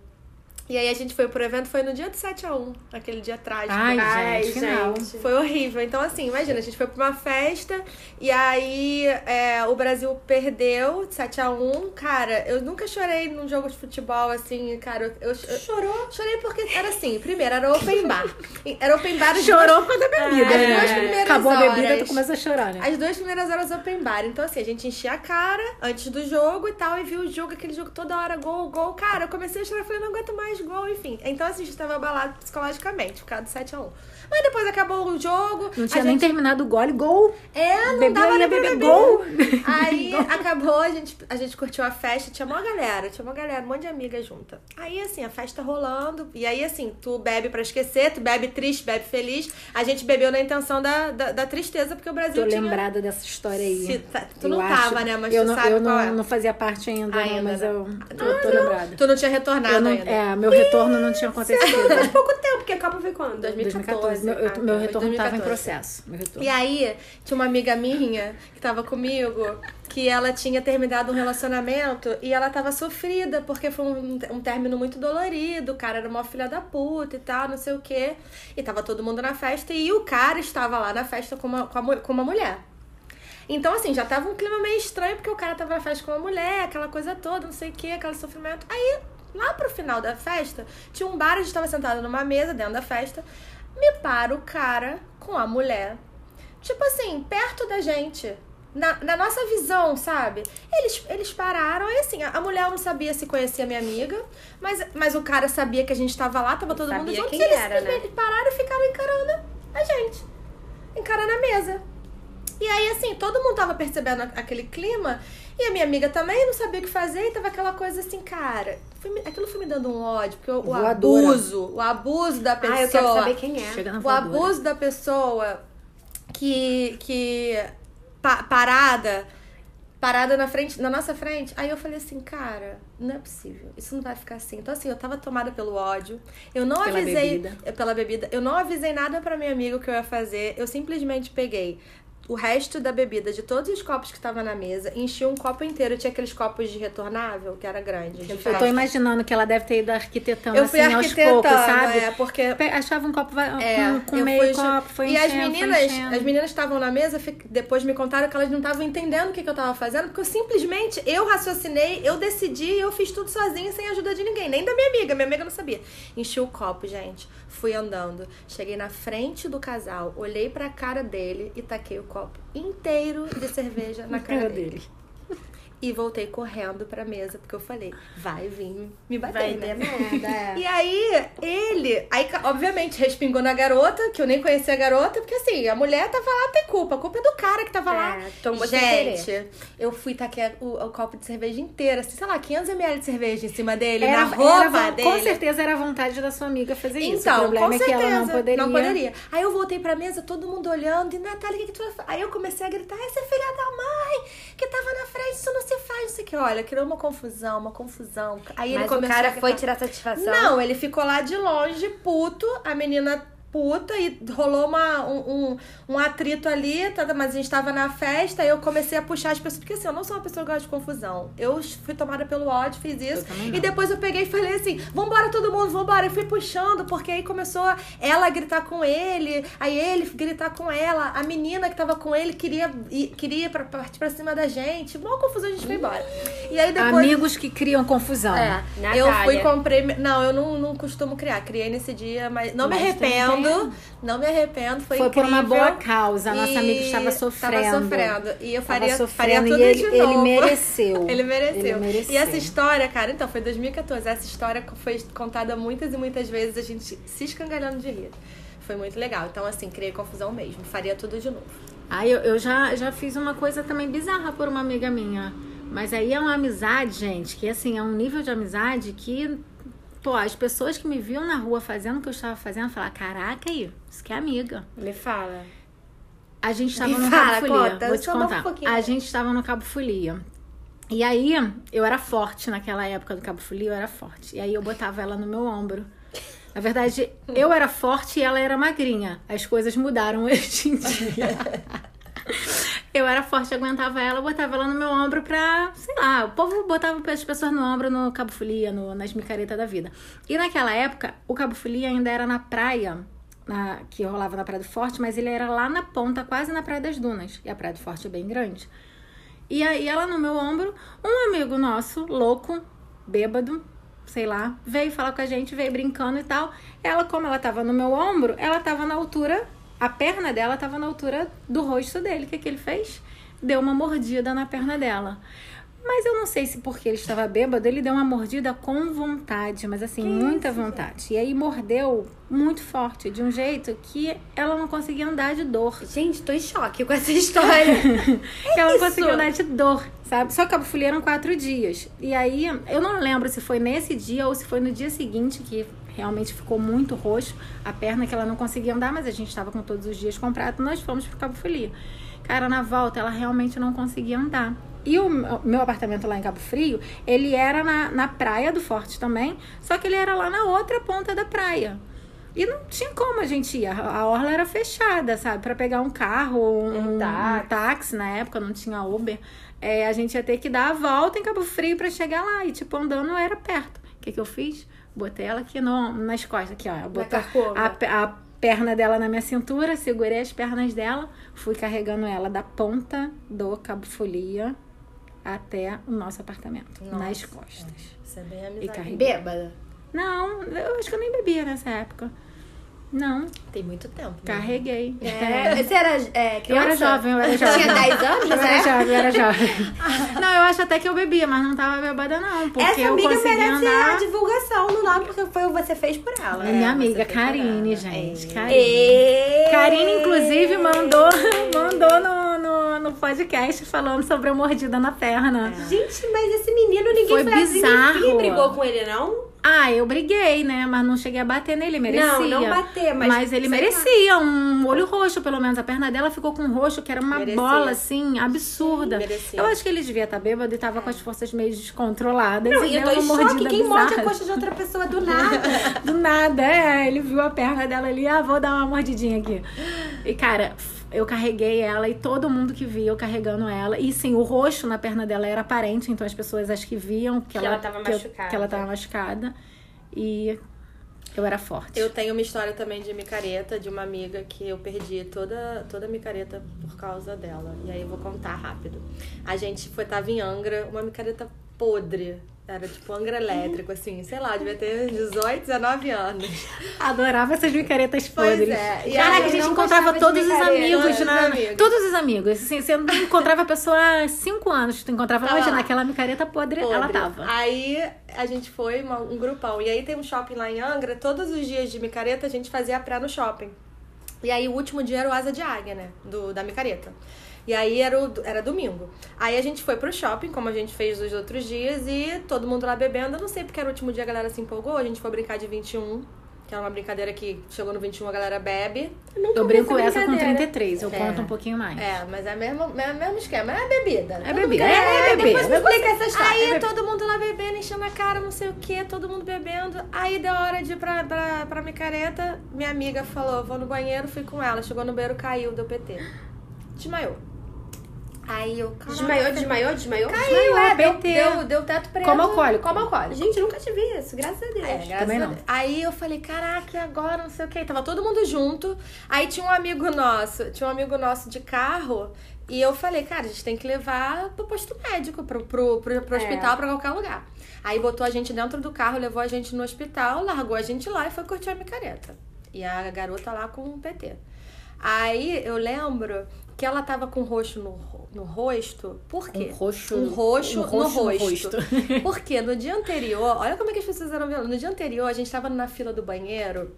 C: E aí a gente foi pro evento, foi no dia do 7x1, aquele dia trágico.
B: Ai,
A: Ai,
B: gente,
A: gente.
C: Foi horrível. Então, assim, imagina, a gente foi pra uma festa e aí é, o Brasil perdeu 7x1. Cara, eu nunca chorei num jogo de futebol, assim, cara. Eu, eu- eu-
A: Chorou?
C: chorei porque era assim, primeiro, era open bar. Era open bar.
B: Chorou por causa da bebida,
C: As duas primeiras
B: Acabou a bebida,
C: horas.
B: tu começa a chorar, né?
C: As duas primeiras horas open bar. Então, assim, a gente enchia a cara antes do jogo e tal, e viu o jogo, aquele jogo toda hora, gol, gol. Cara, eu comecei a chorar, falei, não aguento mais gol, enfim. Então, assim, a gente tava abalado psicologicamente, por causa do 7x1. Mas depois acabou o jogo.
B: Não tinha nem
C: gente...
B: terminado o gole, gol.
C: É, não
B: Bebeu,
C: dava nem
B: beber gol.
C: Aí acabou, a gente, a gente curtiu a festa, tinha uma galera, tinha uma galera, um monte de amiga junta. Aí, assim, a festa rolando, e aí, assim, tu bebe pra esquecer, tu bebe triste, bebe feliz. A gente bebeu na intenção da, da, da tristeza, porque o Brasil
B: Tô
C: tinha...
B: lembrada dessa história aí.
C: Se- tá- tu
B: Eu
C: não
B: acho-
C: tava, né? Mas
B: eu
C: tu
B: não,
C: sabe
B: eu
C: qual
B: não,
C: é.
B: não fazia parte ainda,
C: Ainda,
B: não, mas eu, eu tô lembrada.
C: Tu não tinha retornado
B: não,
C: ainda.
B: é, meu retorno não tinha acontecido.
A: Faz pouco tempo, porque a Copa foi quando?
C: 2014.
B: 2014. Meu, eu-
C: Ah,
B: meu retorno tava em
C: 2014.
B: processo. Meu retorno.
C: E aí, tinha uma amiga minha que tava comigo, que ela tinha terminado um relacionamento e ela tava sofrida, porque foi um, um término muito dolorido, o cara era uma filha da puta e tal, não sei o quê. E tava todo mundo na festa e o cara estava lá na festa com uma, com a com uma mulher. Então, assim, já tava um clima meio estranho, porque o cara tava na festa com uma mulher, aquela coisa toda, não sei o que, aquele sofrimento. Aí, lá pro final da festa, tinha um bar, a gente tava sentado numa mesa dentro da festa, me para o cara com a mulher, tipo assim, perto da gente. Na, na nossa visão, sabe? Eles, eles pararam, e assim, a, a mulher não sabia se conhecia a minha amiga, mas, mas o cara sabia que a gente tava lá, tava todo mundo
A: Sabia
C: junto,
A: quem
C: e eles
A: era, né?
C: simplesmente pararam e ficaram encarando a gente. Encarando a mesa. E aí, assim, todo mundo tava percebendo aquele clima. E a minha amiga também não sabia o que fazer. E tava aquela coisa assim, cara. foi aquilo foi me dando um ódio. Porque o, o abuso, o abuso da pessoa.
A: Ah, eu quero saber quem é.
B: Chega na
C: O abuso da pessoa que. que pa- parada. Parada na frente, na nossa frente. Aí eu falei assim, cara, não é possível. Isso não vai ficar assim. Então, assim, eu tava tomada pelo ódio. Eu não
B: Pela
C: avisei.
B: bebida.
C: Pela bebida. Eu não avisei nada pra minha amiga o que eu ia fazer. Eu simplesmente peguei o resto da bebida de todos os copos que estavam na mesa, enchi um copo inteiro. Tinha aqueles copos de retornável, que era grande. de
B: Eu tô imaginando que ela deve ter ido arquitetando
C: Eu fui
B: assim aos
C: arquitetando,
B: poucos, sabe?
C: é, porque
B: Achava um copo
C: É,
B: com, meio
C: fui-
B: copo, foi
C: E as
B: enchendo, foi
C: meninas,
B: enchendo.
C: as meninas estavam na mesa, depois me contaram que elas não estavam entendendo o que, que eu tava fazendo, porque eu simplesmente, eu raciocinei, eu decidi, eu fiz tudo sozinha, sem ajuda de ninguém, nem da minha amiga, minha amiga não sabia. Enchi o copo, gente, fui andando, cheguei na frente do casal, olhei pra cara dele e taquei o copo inteiro de cerveja na cara,
B: cara
C: dele. E voltei correndo pra mesa, porque eu falei, vai vir me bater,
A: Vai
C: né?
A: merda, é.
C: E aí, ele, aí, obviamente, respingou na garota, que eu nem conhecia a garota, porque assim, a mulher tava lá, tem culpa. A culpa é do cara que tava lá.
A: É, tomou sem querer.
C: Gente, eu fui taquei o, o copo de cerveja inteiro, assim, sei lá, 500ml de cerveja em cima dele,
B: Era,
C: na roupa
B: era-
C: dele.
B: com certeza era a vontade da sua amiga fazer isso.
C: Então,
B: o problema
C: com
B: é
C: certeza,
B: que ela não poderia.
C: não poderia. Aí eu voltei pra mesa, todo mundo olhando, e Natália, o que, que tu vai fazer? Aí eu comecei a gritar, essa é filha da mãe, que tava na frente, isso não faz, não sei o que. Olha, criou uma confusão, uma confusão. Aí ele
A: Mas o
C: começou
A: cara
C: a
A: foi tirar satisfação.
C: Não, ele ficou lá de longe, puto, a menina puta, e rolou uma, um, um, um atrito ali, tá, mas a gente tava na festa, e eu comecei a puxar as pessoas, porque assim, eu não sou uma pessoa que gosta de confusão. Eu fui tomada pelo ódio, fiz isso. E depois eu peguei e falei assim: vambora todo mundo, vambora. Eu fui puxando, porque aí começou ela a gritar com ele, aí ele gritar com ela, a menina que tava com ele queria, queria pra, partir pra cima da gente. Uma confusão, a gente foi embora. E aí depois.
B: Amigos que criam confusão.
C: É,
A: Natália.
C: eu fui comprei. Não, eu não, não costumo criar. Criei nesse dia, mas não me
B: Mas tem
C: arrependo. Não me arrependo. Foi,
B: Foi por uma boa causa.
C: E
B: amiga estava sofrendo.
C: Tava sofrendo. E eu faria, faria tudo
B: ele,
C: de
B: ele
C: novo.
B: mereceu.
C: Ele mereceu.
B: Ele mereceu.
C: E essa história, cara, então, foi 2014. Essa história foi contada muitas e muitas vezes, a gente se escangalhando de rir. Foi muito legal. Então, assim, criei confusão mesmo. Faria tudo de novo.
B: Aí eu, eu já, já fiz uma coisa também bizarra por uma amiga minha. Mas aí é uma amizade, gente, que assim, é um nível de amizade que, pô, as pessoas que me viam na rua fazendo o que eu estava fazendo, falaram, caraca aí, isso que é amiga.
A: Me fala.
B: A gente estava no
A: fala,
B: Cabo Folia.
A: conta,
B: Vou te contar.
A: fofoquinha.
B: A gente estava no Cabo Folia. E aí, eu era forte naquela época do Cabo Folia, eu era forte. E aí eu botava ela no meu ombro. Na verdade, eu era forte e ela era magrinha. As coisas mudaram hoje em dia. Eu era forte, aguentava ela, botava ela no meu ombro pra, sei lá, o povo botava as pessoas no ombro no Cabo Folia, no, nas micaretas da vida. E naquela época, o Cabo Folia ainda era na praia, na, que rolava na Praia do Forte, mas ele era lá na ponta, quase na Praia das Dunas. E a Praia do Forte é bem grande. E aí ela no meu ombro, um amigo nosso, louco, bêbado, sei lá, veio falar com a gente, veio brincando e tal. Ela, como ela tava no meu ombro, ela tava na altura, a perna dela tava na altura do rosto dele. O que, que ele fez? Deu uma mordida na perna dela. Mas eu não sei se porque ele estava bêbado, ele deu uma mordida com vontade, mas assim, muita vontade. E aí mordeu muito forte, de um jeito que ela não conseguia andar de dor.
A: Gente, tô em choque com essa história.
B: ela não
A: isso?
B: conseguia andar de dor, sabe? Só que eram quatro dias. E aí, eu não lembro se foi nesse dia ou se foi no dia seguinte que realmente ficou muito roxo a perna que ela não conseguia andar, mas a gente estava com todos os dias comprado, nós fomos pro Cabo Folia. Cara, na volta ela realmente não conseguia andar. E o meu apartamento lá em Cabo Frio, ele era na, na praia do Forte também, só que ele era lá na outra ponta da praia. E não tinha como a gente ir. A orla era fechada, sabe? Pra pegar um carro, um,
A: Um táxi.
B: um táxi, na época não tinha Uber. É, a gente ia ter que dar a volta em Cabo Frio pra chegar lá. E, tipo, andando era perto. O que, que eu fiz? Botei ela aqui no, nas costas, aqui, ó. Eu botei
A: carcoma.
B: a, a perna dela na minha cintura, segurei as pernas dela, fui carregando ela da ponta do Cabo Folia até o nosso apartamento, nas costas.
C: Isso é bem
B: E
C: amizade.
B: carreguei.
A: Bêbada.
B: Não, eu acho que eu nem bebia nessa época. Não,
C: Tem muito tempo. né?
B: carreguei.
A: É, você era é,
B: Eu
A: criança?
B: era jovem, eu era jovem.
A: Tinha 10 anos
B: Eu era
A: época?
B: jovem, eu era jovem. Não, eu acho até que eu bebia, mas não tava bebada não, porque
A: Essa
B: eu
A: amiga
B: conseguia
A: merece
B: andar...
A: a divulgação no nome, porque foi o que você fez por ela.
B: É minha amiga, Karine, gente.
C: É.
B: Karine.
A: E...
B: Karine, inclusive, mandou, mandou no, no, no podcast falando sobre a mordida na perna.
A: Gente, mas esse menino, ninguém
B: Foi
A: assim,
B: bizarro.
A: Ninguém brigou com ele, não?
B: Ah, eu briguei, né? Mas não cheguei a bater nele, merecia.
A: Não, não bater, mas
B: ele
A: sei
B: merecia um olho roxo, pelo menos. A perna dela ficou com um roxo, que era uma
C: Merecia.
B: bola, assim, absurda.
C: merecia.
B: Eu acho que ele devia estar bêbado e tava com as forças meio descontroladas.
A: Não,
B: e
A: eu tô em choque. Quem morde a coxa de outra pessoa do nada?
B: Do nada, é. Ele viu a perna dela ali, ah, vou dar uma mordidinha aqui. E, cara, eu carreguei ela e todo mundo que via eu carregando ela. E sim, o roxo na perna dela era aparente, então as pessoas acho que viam que,
A: Que ela tava
B: que eu-
A: machucada.
B: que ela tava machucada. E eu era forte.
C: Eu tenho uma história também de micareta, de uma amiga que eu perdi toda, toda a micareta por causa dela. E aí eu vou contar rápido. A gente foi, tava em Angra, uma micareta podre. Era tipo Angra elétrico, assim, sei lá, devia ter 18, 19 anos.
B: Adorava essas micaretas
C: Pois
B: podres.
C: é,
B: Caraca, a gente encontrava todos os amigos na.
C: amigos.
B: Todos os amigos. Assim, você não encontrava a pessoa há cinco anos. Tu encontrava hoje
C: lá.
B: naquela micareta podre, ela
C: podre.
B: tava.
C: Aí a gente foi, uma- um grupão. E aí tem um shopping lá em Angra, todos os dias de micareta a gente fazia pré no shopping. E aí o último dia era o asa de águia, né? Do, da micareta. E aí era, o, era domingo. Aí a gente foi pro shopping, como a gente fez os outros dias, e todo mundo lá bebendo. Eu não sei porque era o último dia a galera se empolgou. A gente foi brincar de 21, que era uma brincadeira que chegou no 21 a galera bebe.
B: Eu
A: vi
B: brinco essa com
A: brincadeira.
B: 33, eu
C: É.
B: conto um pouquinho mais.
C: É, mas é mesmo, é mesmo esquema. É bebida.
B: É bebida. É, é
A: Depois
B: bebida.
A: me explica essa história.
C: Aí todo mundo lá bebendo, enchendo a cara, não sei o que, todo mundo bebendo. Aí deu hora de ir pra, pra, pra micareta. Minha amiga falou: vou no banheiro, fui com ela. Chegou no banheiro, caiu, deu PT. Desmaiou. Aí eu. caraca,
A: Desmaiou, desmaiou, desmaiou?
C: Caiu, é, deu, deu, deu teto preto.
B: Como alcoólico.
C: Como alcoólico.
A: Gente, nunca te vi isso, graças a Deus.
C: É, graças
B: Também
C: a
B: não.
C: Deus. Aí eu falei, caraca, agora? Não sei o que. Tava todo mundo junto. Aí tinha um amigo nosso, tinha um amigo nosso de carro. E eu falei, cara, a gente tem que levar pro posto médico, pro, pro, pro, pro
A: É.
C: hospital, pra qualquer lugar. Aí botou a gente dentro do carro, levou a gente no hospital, largou a gente lá e foi curtir a micareta. E a garota lá com o PT. Aí eu lembro que ela tava com roxo no, no rosto. Por quê?
B: Um roxo-
C: Um roxo,
B: um roxo
C: no
B: no
C: rosto.
B: rosto.
C: Porque no dia anterior, olha como é que as pessoas eram violentas. No dia anterior, a gente tava na fila do banheiro.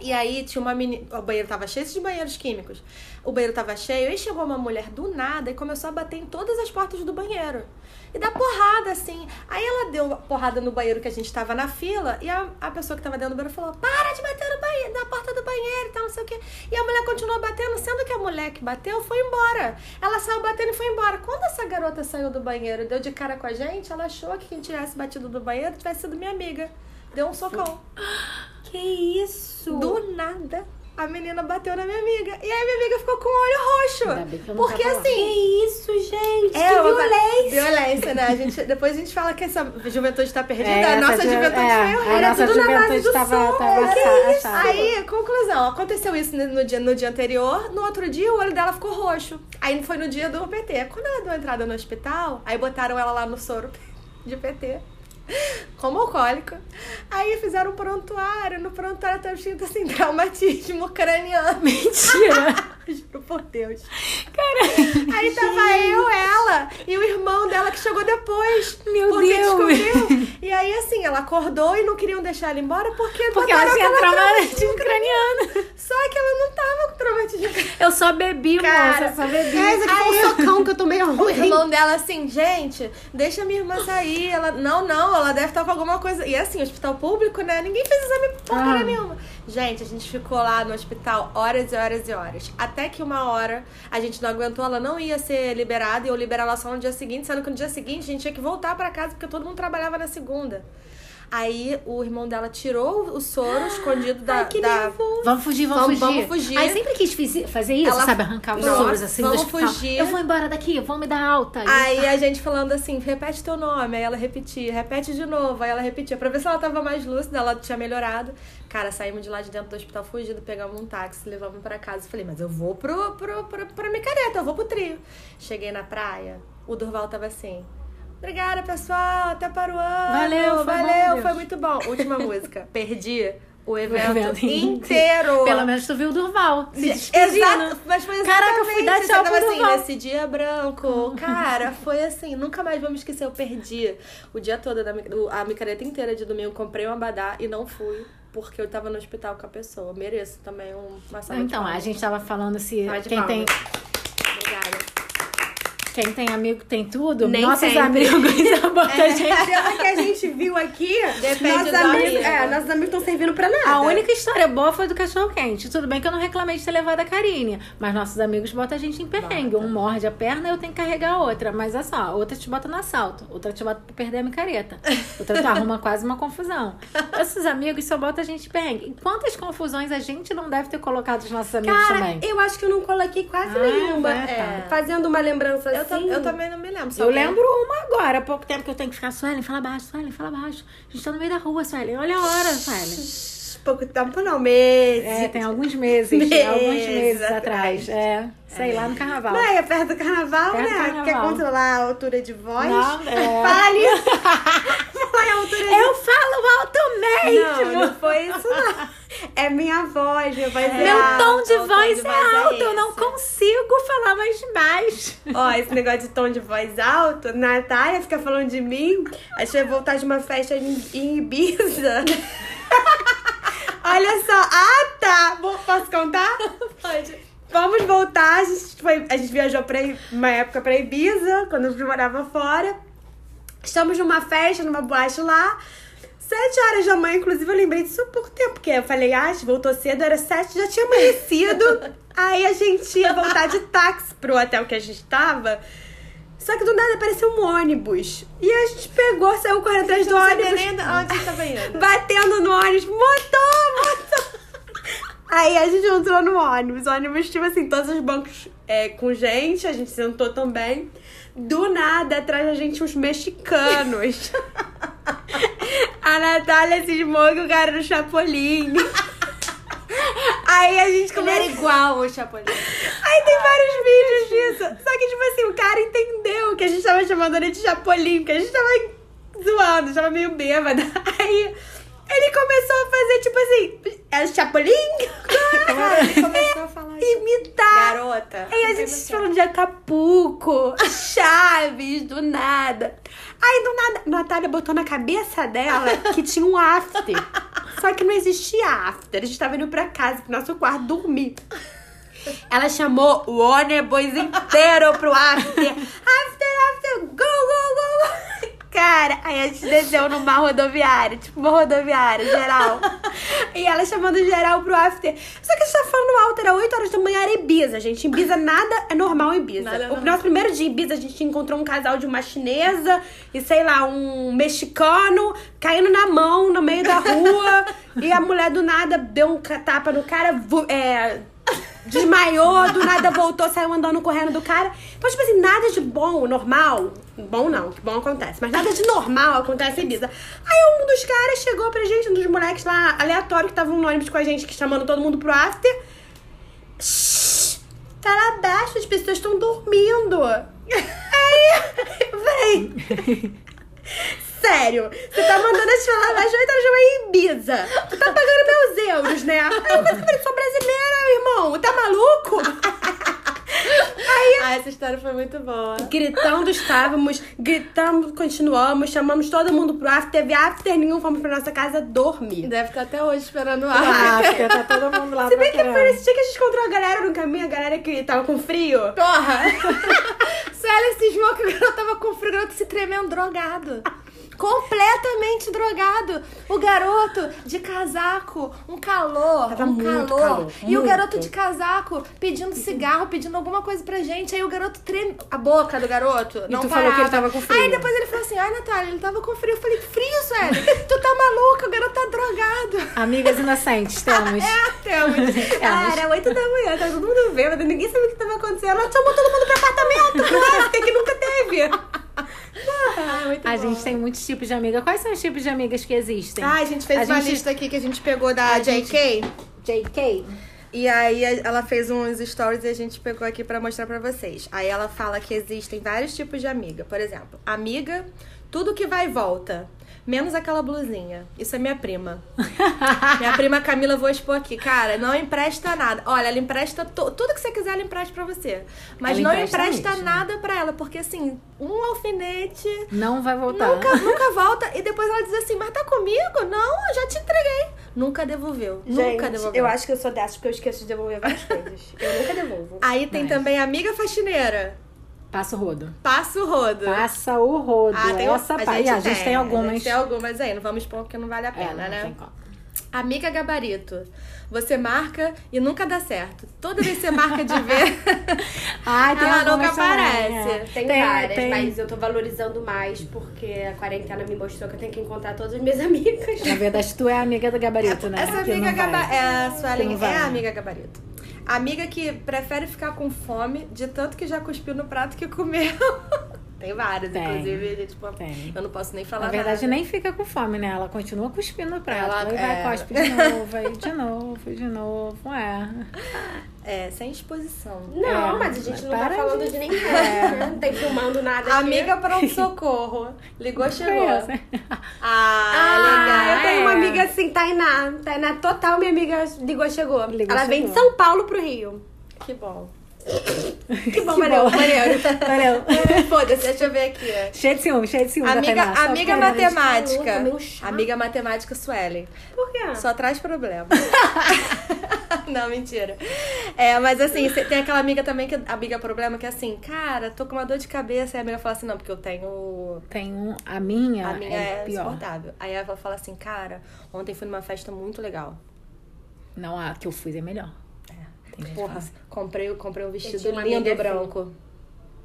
C: E aí tinha uma menina. O banheiro tava cheio de banheiros químicos. O banheiro tava cheio. E chegou uma mulher do nada e começou a bater em todas as portas do banheiro. E dar porrada, assim. Aí ela deu porrada no banheiro que a gente tava na fila. E a, a pessoa que tava dentro do banheiro falou: Para de bater no banheiro, na porta do banheiro e tal, não sei o quê. E a mulher continuou batendo, sendo que a mulher que bateu foi embora. Ela saiu batendo e foi embora. Quando essa garota saiu do banheiro e deu de cara com a gente, ela achou que quem tivesse batido do banheiro tivesse sido minha amiga. Deu um socão.
A: Que isso?
C: Do nada. a menina bateu na minha amiga. E aí minha amiga ficou com o olho roxo. Porque assim.
A: Que isso, gente?
C: É
A: que violência.
C: Violência, né? A gente, depois a gente fala que essa juventude tá perdida.
B: É,
C: a nossa
B: ju-
C: juventude
B: é,
C: foi horrível.
A: Era tudo na base do
B: tava,
A: som,
B: tava
A: que isso?
B: assada.
C: Aí, conclusão, aconteceu isso no dia, no dia anterior, no outro dia o olho dela ficou roxo. Aí foi no dia do PT. Quando ela deu entrada no hospital, aí botaram ela lá no soro de PT. Como alcoólica. Aí fizeram um prontuário. No prontuário tava escrito assim: traumatismo craniano.
B: Mentira!
C: Juro por Deus.
B: Cara,
C: Aí tava eu, ela e o irmão dela que chegou depois.
B: Meu
C: porque
B: Deus.
C: descobriu. E aí, assim, ela acordou e não queriam deixar ela embora porque,
B: porque ela tinha traumatismo craniano.
C: Só que ela não tava com traumatismo.
B: Eu só bebi,
C: Cara,
B: moça, só bebi.
A: É, aqui foi um socão que eu tomei
C: O
A: ruim.
C: irmão dela assim, gente, deixa minha irmã sair. Ela, não, não, ela deve estar com alguma coisa. E assim, hospital público, né? Ninguém fez exame porcaria
B: Ah.
C: nenhuma. Gente, a gente ficou lá no hospital horas e horas e horas. Até que uma hora a gente não aguentou, ela não ia ser liberada e eu liberar ela só no dia seguinte, sendo que no dia seguinte a gente tinha que voltar pra casa porque todo mundo trabalhava na segunda. Aí o irmão dela tirou o soro escondido da.
A: que
C: da...
A: nervoso.
B: Vamos fugir, vamos,
C: Vamos-
B: fugir.
C: vamos fugir.
B: Aí sempre quis fazer isso,
C: Ela-
B: sabe? Arrancar os
C: Nossa,
B: soros assim
C: vamos
B: do hospital.
C: fugir.
B: Eu vou embora daqui, vou me dar alta.
C: Aí a gente falando assim, repete teu nome. Aí ela repetia, repete de novo. Aí ela repetia, pra ver se ela tava mais lúcida, ela tinha melhorado. Cara, saímos de lá de dentro do hospital fugido, pegamos um táxi, levamos pra casa. Falei, mas eu vou pro, pro, pro, pra micareta, eu vou pro trio. Cheguei na praia, o Durval tava assim. Obrigada, pessoal, até para o ano.
B: Valeu, foi
C: valeu, foi muito bom. Última música, perdi o evento,
B: evento
C: inteiro.
B: Pelo menos tu viu o Durval. Se
C: Exato, mas foi
B: Caraca, eu fui dar
C: exatamente,
B: tchau pro
C: assim,
B: Durval.
C: nesse dia branco. Cara, foi assim, nunca mais vou me esquecer. Eu perdi o dia todo, da, o- a micareta inteira de domingo. Comprei um abadá e não fui, porque eu tava no hospital com a pessoa. Mereço também um- uma salva de
B: Então, a gente tava falando se quem tem,
C: palmas. Obrigada.
B: Quem tem amigo tem tudo.
A: Nem
B: Nossos
A: sempre.
B: amigos botam a gente.
A: Pelo que a gente viu aqui,
C: Depende
A: nossos amigos,
C: amigo.
A: é, nossos amigos estão servindo pra nada.
B: A única história boa foi do cachorro quente. Tudo bem que eu não reclamei de ter levado a Karine, mas nossos amigos botam a gente em perrengue. Um morde a perna e eu tenho que carregar a outra. Mas é só, outra te bota no assalto, outra te bota pra perder a micareta. Outra tu arruma quase uma confusão. Esses amigos só botam a gente em perrengue. E quantas confusões a gente não deve ter colocado os nossos amigos
A: Cara,
B: também?
A: eu acho que eu não coloquei quase
B: Ah,
A: nenhuma.
B: é, tá.
A: É, Fazendo uma lembrança
C: Eu,
A: assim.
C: eu também não me lembro. só
B: Eu
C: que-
B: lembro uma agora, há pouco tempo que eu tenho que ficar, Suelen, fala baixo, Suelen, fala baixo. A gente tá no meio da rua, Suelen. Olha a hora, Suelen.
A: Pouco tempo não, meses.
B: É, tem alguns meses,
A: Meses
B: alguns meses
A: atrás.
B: atrás. É, sei lá no carnaval.
A: Não, é perto do carnaval,
B: Perto do
A: né?
B: carnaval.
A: Quer controlar a altura de voz?
B: Não, é.
A: Fale!
B: Eu falo alto mesmo!
A: Não, não foi isso não. É minha voz, minha voz é,
B: Meu
A: alta.
B: tom de
C: o tom
B: voz
C: de
B: é
C: voz é
B: alto, eu não consigo falar mais baixo.
A: Ó, esse negócio de tom de voz alto, Natália fica falando de mim. A gente vai voltar de uma festa em, em Ibiza. Olha só. Ah, tá. Posso contar?
C: Pode.
A: Vamos voltar. A gente, foi, a gente viajou pra uma época pra Ibiza, quando eu morava fora. Estamos numa festa, numa boate lá. Sete horas da manhã, inclusive, eu lembrei disso há pouco tempo, porque eu falei, ah, voltou cedo, era sete, já tinha amanhecido. Aí a gente ia voltar de táxi pro hotel que a gente tava. Só que do nada apareceu um ônibus. E a gente pegou, saiu correndo atrás do ônibus.
C: onde indo.
A: Batendo no ônibus, motor, motor. Aí a gente entrou no ônibus. O ônibus, tipo assim, todos os bancos é, com gente, a gente sentou também. Do nada, atrás da gente, uns mexicanos. A Natália cismou que o cara era o Chapolin. Aí a gente
C: Ele era igual o Chapolin.
A: Aí tem vários vídeos disso. Só que, tipo assim, o cara entendeu que a gente tava chamando ele de Chapolin, porque a gente tava zoando, tava meio bêbada. Aí ele começou a fazer, tipo assim, é Chapolin?
C: Ele começou a falar isso.
A: Imitar.
C: Garota.
A: Aí a gente falando de Acapulco, Chaves, do nada. Aí do nada, Natália botou na cabeça dela que tinha um after. Só que não existia after. A gente tava indo pra casa, pro nosso quarto, dormir. Ela chamou o ônibus inteiro pro after. After, after, go, go, go. Cara, aí a gente desceu numa rodoviária, tipo uma rodoviária geral. e ela chamando geral pro after. Só que a gente tá falando alto, era 8 horas da manhã, era Ibiza, gente. Em Ibiza nada é normal em Ibiza.
C: Nada é
A: o
C: normal.
A: nosso primeiro dia em Ibiza, a gente encontrou um casal de uma chinesa e, sei lá, um mexicano caindo na mão no meio da rua. e a mulher do nada deu um tapa no cara, é, desmaiou, do nada voltou, saiu andando correndo do cara. Então, tipo assim, nada de bom, normal. Bom não, que bom acontece. Mas nada de normal acontece em Ibiza. Aí um dos caras chegou pra gente, um dos moleques lá aleatório que estavam no ônibus com a gente, que chamando todo mundo pro after. Shhh, tá lá abaixo, as pessoas estão dormindo. Aí, falei. Sério, você tá mandando as falar mais 8 horas em Ibiza. Tu tá pagando meus euros, né? Aí eu falei, sou brasileira, irmão. Tá maluco?
C: Ah, essa história foi muito boa.
A: Gritando estávamos, gritamos, continuamos, chamamos todo mundo pro after, teve after nenhum, fomos pra nossa casa dormir.
C: Deve estar até hoje esperando o ar.
B: porque tá todo mundo lá
A: Se bem que foi nesse dia que a gente encontrou a galera no caminho, a galera que tava com frio.
C: Porra! Célia cismou que o garoto tava com frio, o garoto se tremendo drogado. Completamente drogado. O garoto de casaco, um calor,
A: Tava
C: um calor.
A: calor,
C: e o
A: muito.
C: garoto de casaco pedindo cigarro, pedindo alguma coisa pra gente. Aí o garoto treme. A boca do garoto. não
B: tu falou que ele
C: parava.
B: tava com frio.
C: Aí depois ele falou assim: ai, Natália, ele tava com frio. Eu falei: frio, Célia? tu tá maluca, o garoto tá drogado.
B: Amigas inocentes, temos.
C: É, temos.
A: Ah, era 8 da manhã, tava todo mundo vendo, ninguém sabia o que tava acontecendo. Ela chamou todo mundo pro apartamento, after, que nunca teve.
C: Ah,
B: A
C: bom.
B: gente tem muitos tipos de amiga. Quais são os tipos de amigas que existem?
C: Ah, a gente fez
B: A
C: uma
B: gente-
C: lista aqui que a gente pegou da
B: A
C: JK.
B: JK.
C: E aí ela fez uns stories e a gente pegou aqui pra mostrar pra vocês. Aí ela fala que existem vários tipos de amiga. Por exemplo, amiga, tudo que vai e volta. Menos aquela blusinha. Isso é minha prima. minha prima Camila, vou expor aqui. Cara, não empresta nada. Olha, ela empresta to- tudo que você quiser, ela empresta pra você. Mas
B: Ela
C: não
B: empresta
C: empresta nada pra ela. Porque assim, um alfinete
B: Não vai voltar.
C: Nunca, nunca volta. E depois ela diz assim, mas tá comigo? Não, eu já te entreguei. Nunca devolveu. nunca devolveu.
A: eu acho que eu sou dessas porque eu esqueço de devolver várias coisas. Eu nunca devolvo.
C: Aí tem
B: Mas-
C: também a amiga faxineira.
B: Passa o rodo.
C: Passa o rodo.
B: Passa o rodo.
C: Ah, tem,
B: Essa
C: a
B: pa-
C: gente,
B: E a gente tem
C: A
B: algumas.
C: gente tem algumas aí, não vamos expor porque não vale a
B: É,
C: pena,
B: não
C: né?
B: tem como.
C: Amiga gabarito. Você marca e nunca dá certo. Toda vez que você marca de ver,
B: Ai, tem
C: ela nunca aparece.
B: é.
A: Tem,
B: Tem-
A: várias,
B: tem-
A: mas eu tô valorizando mais porque a quarentena me mostrou que eu tenho que encontrar todas as minhas amigas.
B: Na verdade, tu é amiga do gabarito, né?
C: Essa
B: Que
C: amiga gabarito. É, a Suelen é a amiga gabarito. Amiga que prefere ficar com fome de tanto que já cuspiu no prato que comeu. Tem várias,
B: Tem.
C: inclusive, gente, tipo,
B: Tem.
C: eu não posso nem falar
B: Na verdade,
C: nada.
B: nem fica com fome, né? Ela continua cuspindo prato.
C: Ela-
B: Ela vai,
C: é.
B: cospe de novo, aí de novo, de novo. É.
C: É, sem exposição.
A: Não,
B: É,
A: mas a gente não
B: para
A: tá falando
B: de-
A: de, ninguém. né? Não tem filmando nada aqui.
C: Amiga pronto-socorro. Ligou, chegou. Ah,
A: Ah,
C: legal.
A: eu tenho uma
B: é.
A: amiga assim, Tainá. Tainá total, minha amiga ligou, chegou.
B: Ligou,
A: Ela vem de
B: chegou.
A: São Paulo pro Rio.
C: Que bom.
A: Que bom, valeu, valeu.
B: Valeu.
C: Foda-se, deixa eu ver aqui.
B: Cheio de ciúme, cheio de ciúme. da
C: Amiga, amiga matemática. Amiga matemática Suelen.
A: Por quê?
C: Só traz problema. Não, mentira. É, mas assim, tem aquela amiga também que amiga problema que é assim, cara, tô com uma dor de cabeça. E a amiga fala assim, não, porque eu tenho.
B: Um. A minha,
C: A minha
B: é,
C: é,
B: pior.
C: insuportável. Aí ela fala assim, cara, ontem fui numa festa muito legal.
B: Não, a que eu fiz é melhor. Tem que
C: Porra,
B: assim,
C: comprei, comprei um vestido lindo branco.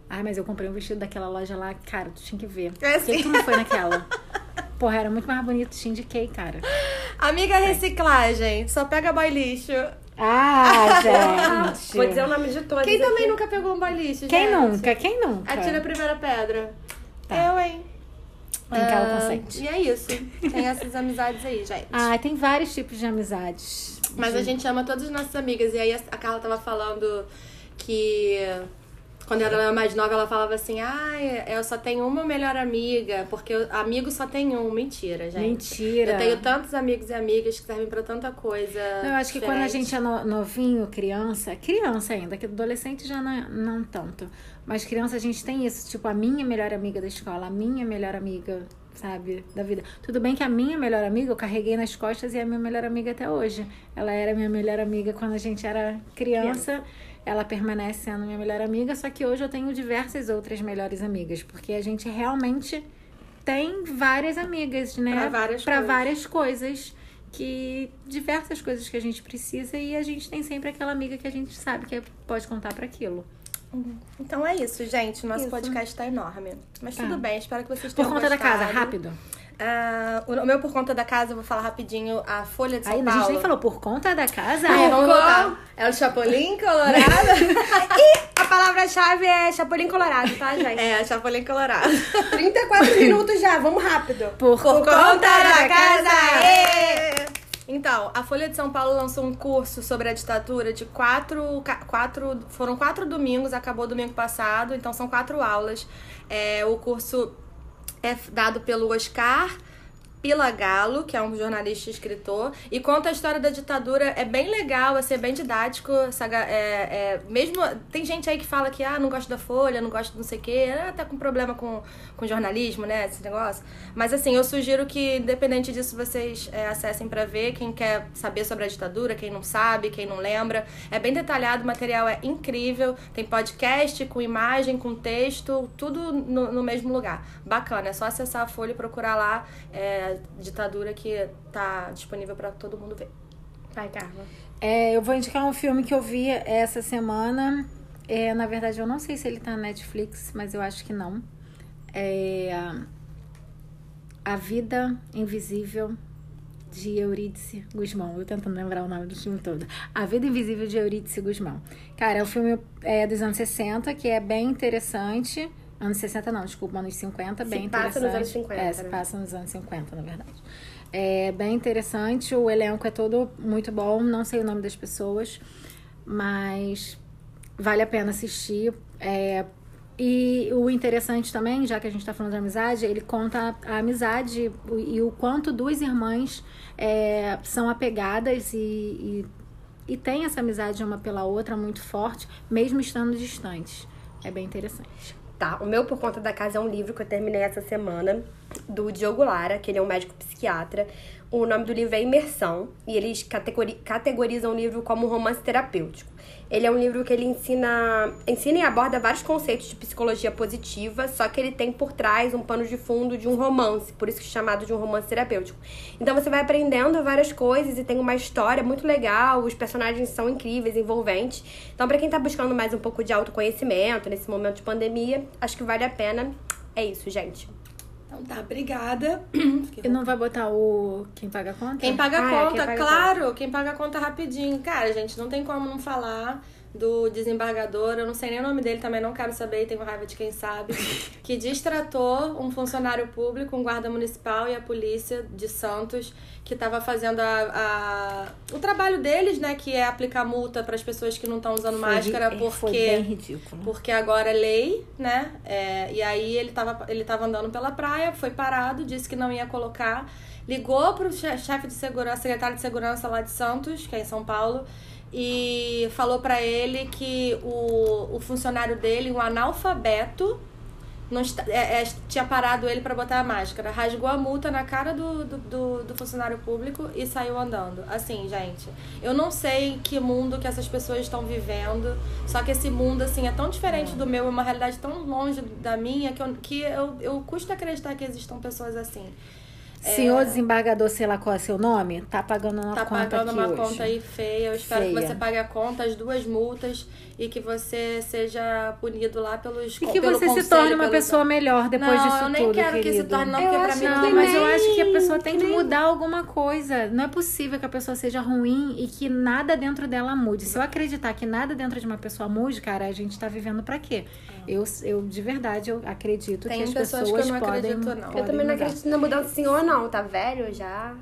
B: Ai, mas eu comprei um vestido daquela loja lá, cara, tu tinha que ver.
C: É
B: Por que
C: assim.
B: tu não foi naquela? Porra, era muito mais bonito, te indiquei, cara.
C: Amiga reciclagem, só pega boy lixo.
B: Ah, gente.
A: Vou dizer o nome de todas.
C: Quem também
A: aqui.
C: nunca pegou um boy lixo,
B: Quem
C: gente?
B: nunca? Quem nunca?
C: Atira a primeira pedra.
B: Tá.
C: Eu, hein?
B: Tem cara
C: Ah,
B: consciente.
C: E é isso. Tem essas amizades aí, gente.
B: Ah, tem vários tipos de amizades.
C: Mas a gente ama todas as nossas amigas. E aí a Carla tava falando que quando ela era mais nova, ela falava assim: ai, eu só tenho uma melhor amiga, porque eu- amigo só tem um. Mentira, gente.
B: Mentira.
C: Eu tenho tantos amigos e amigas que servem pra tanta coisa.
B: Eu acho que quando a
C: diferente.
B: gente é no- novinho, criança, criança ainda, que adolescente já não, não tanto. Mas criança a gente tem isso, tipo, a minha melhor amiga da escola, a minha melhor amiga, sabe, da vida. Tudo bem que a minha melhor amiga eu carreguei nas costas e é a minha melhor amiga até hoje. Ela era minha melhor amiga quando a gente era criança. Ela permanece sendo minha melhor amiga, só que hoje eu tenho diversas outras melhores amigas, porque a gente realmente tem várias amigas, né?
C: Pra várias
B: Pra
C: coisas.
B: várias coisas que diversas coisas que a gente precisa e a gente tem sempre aquela amiga que a gente sabe que pode contar para aquilo.
C: Então é isso, gente. Nosso
A: Isso.
C: podcast tá enorme. Mas
B: Tá.
C: tudo bem, espero que vocês
B: Por
C: tenham
B: conta da casa,
C: gostado.
B: rápido.
C: Ah, o meu por conta da casa, eu vou falar rapidinho. A Folha de São
B: Aí a
C: Paulo.
B: gente nem falou por conta da casa.
C: Ah, é, vamos. É o Chapolin Colorado?
A: A palavra-chave é Chapolin Colorado, tá, gente?
C: é, Chapolin Colorado.
A: 34 minutos já, vamos rápido.
B: Por,
C: Por
B: conta
C: conta da
A: casa,
C: Ê! Então, a Folha de São Paulo lançou um curso sobre a ditadura de quatro, quatro. Foram quatro domingos, acabou domingo passado, então são quatro aulas. É, o curso é dado pelo Oscar Pilagalo, que é um jornalista e escritor, e conta a história da ditadura. É bem legal, assim, é bem didático. é, é, mesmo tem gente aí que fala que ah, não gosta da Folha, não gosta de não sei o quê, ah, tá com problema com, com jornalismo, né, esse negócio. Mas assim, eu sugiro que, independente disso, vocês é, acessem pra ver. Quem quer saber sobre a ditadura, quem não sabe, quem não lembra. É bem detalhado, o material é incrível. Tem podcast com imagem, com texto, tudo no, no mesmo lugar. Bacana, é só acessar a Folha e procurar lá é, ditadura que tá disponível pra todo mundo ver.
A: Vai, Carla.
B: É, eu vou indicar um filme que eu vi essa semana. É, na verdade, eu não sei se ele tá na Netflix, mas eu acho que não. É A Vida Invisível de Eurídice Guzmão. Eu tentando lembrar o nome do filme todo. A Vida Invisível de Eurídice Guzmão. Cara, é um filme é, dos anos 60 que é bem interessante. Anos 60 não, desculpa, anos 50, bem
A: Se passa
B: interessante.
A: nos anos 50,
B: É, se
A: né?
B: passa nos anos 50, na verdade. É bem interessante, o elenco é todo muito bom, não sei o nome das pessoas, mas vale a pena assistir. É, e o interessante também, já que a gente está falando de amizade, ele conta a amizade e o quanto duas irmãs é, são apegadas e, e, e têm essa amizade uma pela outra muito forte, mesmo estando distantes. É bem interessante.
A: Tá, o meu Por Conta da Casa é um livro que eu terminei essa semana, do Diogo Lara, que ele é um médico psiquiatra. O nome do livro é Imersão, e eles categori categorizam o livro como romance terapêutico. Ele é um livro que ele ensina, ensina e aborda vários conceitos de psicologia positiva, só que ele tem por trás um pano de fundo de um romance, por isso que é chamado de um romance terapêutico. Então você vai aprendendo várias coisas e tem uma história muito legal, os personagens são incríveis, envolventes. Então, pra quem tá buscando mais um pouco de autoconhecimento nesse momento de pandemia, acho que vale a pena. É isso, gente.
C: Então tá, obrigada.
B: E não vai botar o Quem Paga a Conta?
C: Quem paga a
A: Ah, é,
C: conta,
A: quem paga a
C: claro, quem paga a conta rapidinho. Cara, gente, não tem como não falar do desembargador, eu não sei nem o nome dele, também não quero saber, tenho raiva de quem sabe, que distratou um funcionário público, um guarda municipal e a polícia de Santos, que estava fazendo a, a- o trabalho deles, né, que é aplicar multa para as pessoas que não estão usando máscara,
B: Foi-
C: porque
B: Foi bem ridículo.
C: porque agora é lei, né? É, e aí ele tava, ele tava andando pela praia, foi parado, disse que não ia colocar. Ligou pro che- chefe de segurança, secretário de segurança lá de Santos, que é em São Paulo, e falou pra ele que o, o funcionário dele, um analfabeto, não está- é, é, tinha parado ele pra botar a máscara. Rasgou a multa na cara do, do, do, do funcionário público e saiu andando. Assim, gente, eu não sei que mundo que essas pessoas estão vivendo. Só que esse mundo, assim, é tão diferente do meu, é uma realidade tão longe da minha que eu, que eu, eu custo acreditar que existam pessoas assim.
B: Senhor desembargador, sei lá qual é seu nome, tá pagando uma
C: Tá
B: conta
C: pagando
B: aqui
C: uma
B: hoje.
C: conta aí feia. Eu espero que
B: Feia.
C: você pague a conta, as duas multas, e que você seja punido lá pelos
B: E que
C: pelo
B: você se
C: conselho,
B: torne uma
C: pelos-
B: pessoa melhor depois
C: não,
B: disso
C: eu nem
B: tudo,
C: quero que se
B: querido.
C: torne, não,
A: Eu
C: porque pra mim
A: que
C: não
B: Não, mas
C: mais.
B: eu acho que a pessoa tem que
A: nem-
B: mudar alguma coisa. Não é possível que a pessoa seja ruim e que nada dentro dela mude. Se eu acreditar que nada dentro de uma pessoa mude, cara, a gente tá vivendo pra quê? Eu, eu de verdade, eu acredito
C: Tem
B: que as
C: pessoas
B: pessoas,
C: que eu não
B: podem,
C: acredito, não. Eu
A: Eu
B: podem
A: também não
B: mudar.
A: acredito na mudança do senhor, não. Tá velho já.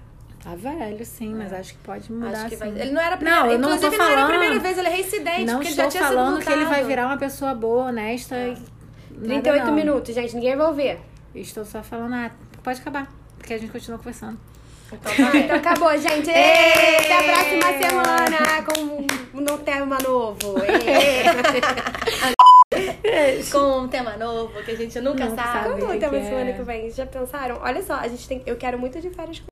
B: Tá velho, sim, mas acho que pode mudar
C: que vai... Ele não era a primeira...
B: Não, eu não tô
C: não era a
B: falando-
C: primeira vez, ele é reincidente,
B: Não
C: porque ele já tinha
B: falando que ele vai virar uma pessoa boa, honesta e. nada
A: 38
B: não.
A: minutos, gente. Ninguém vai ouvir.
B: Estou só falando, ah, pode acabar. Porque a gente continua conversando.
C: Então tá
A: Então acabou, gente. Ê, Até a próxima semana com um tema novo.
C: Com um tema novo, que a gente nunca
B: Nunca
C: sabe.
B: sabe.
A: Como o tema semana
B: é.
A: que vem? Já pensaram? Olha só, a gente tem. Eu quero muito de férias com